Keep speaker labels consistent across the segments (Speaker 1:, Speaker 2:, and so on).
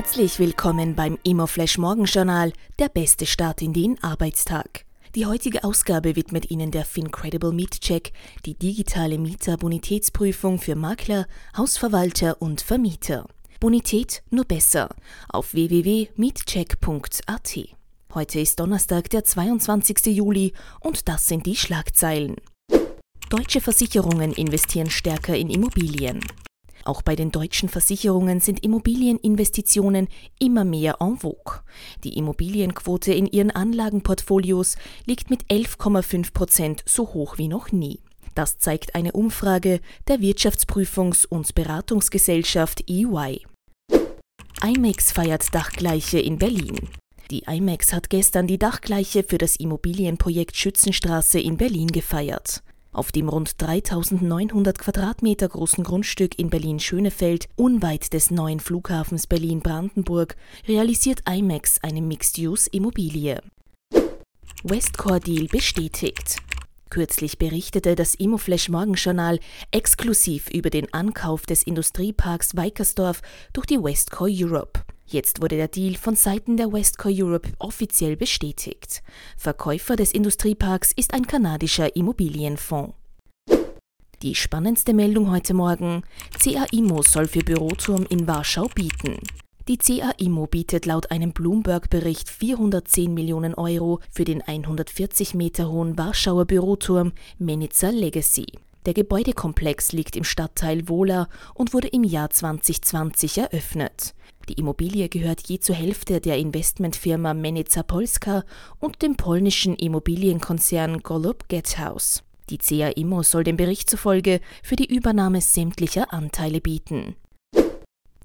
Speaker 1: Herzlich willkommen beim Immoflash Morgenjournal, der beste Start in den Arbeitstag. Die heutige Ausgabe widmet Ihnen der FinCredible Mietcheck, die digitale Mieterbonitätsprüfung für Makler, Hausverwalter und Vermieter. Bonität nur besser auf www.mietcheck.at. Heute ist Donnerstag, der 22. Juli und das sind die Schlagzeilen. Deutsche Versicherungen investieren stärker in Immobilien. Auch bei den deutschen Versicherungen sind Immobilieninvestitionen immer mehr en vogue. Die Immobilienquote in ihren Anlagenportfolios liegt mit 11,5 Prozent so hoch wie noch nie. Das zeigt eine Umfrage der Wirtschaftsprüfungs- und Beratungsgesellschaft EY. IMAX feiert Dachgleiche in Berlin. Die IMAX hat gestern die Dachgleiche für das Immobilienprojekt Schützenstraße in Berlin gefeiert. Auf dem rund 3900 Quadratmeter großen Grundstück in Berlin-Schönefeld, unweit des neuen Flughafens Berlin-Brandenburg, realisiert IMAX eine Mixed-Use-Immobilie. Westcore-Deal bestätigt. Kürzlich berichtete das Immoflash Morgenjournal exklusiv über den Ankauf des Industrieparks Weikersdorf durch die Westcore Europe. Jetzt wurde der Deal von Seiten der Westcore Europe offiziell bestätigt. Verkäufer des Industrieparks ist ein kanadischer Immobilienfonds. Die spannendste Meldung heute Morgen. CA Immo soll für Büroturm in Warschau bieten. Die CA Immo bietet laut einem Bloomberg-Bericht 410 Millionen Euro für den 140 Meter hohen Warschauer Büroturm Menica Legacy. Der Gebäudekomplex liegt im Stadtteil Wola und wurde im Jahr 2020 eröffnet. Die Immobilie gehört je zur Hälfte der Investmentfirma Menica Polska und dem polnischen Immobilienkonzern Golub Gethouse. Die CA Immo soll dem Bericht zufolge für die Übernahme sämtlicher Anteile bieten.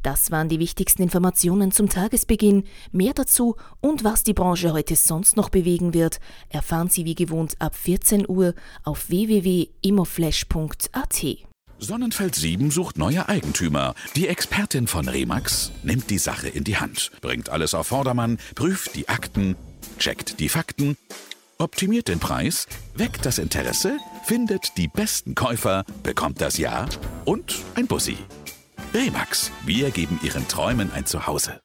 Speaker 1: Das waren die wichtigsten Informationen zum Tagesbeginn. Mehr dazu und was die Branche heute sonst noch bewegen wird, erfahren Sie wie gewohnt ab 14 Uhr auf www.immoflash.at.
Speaker 2: Sonnenfeld 7 sucht neue Eigentümer. Die Expertin von Remax nimmt die Sache in die Hand, bringt alles auf Vordermann, prüft die Akten, checkt die Fakten, optimiert den Preis, weckt das Interesse, findet die besten Käufer, bekommt das Ja und ein Bussi. Remax, wir geben Ihren Träumen ein Zuhause.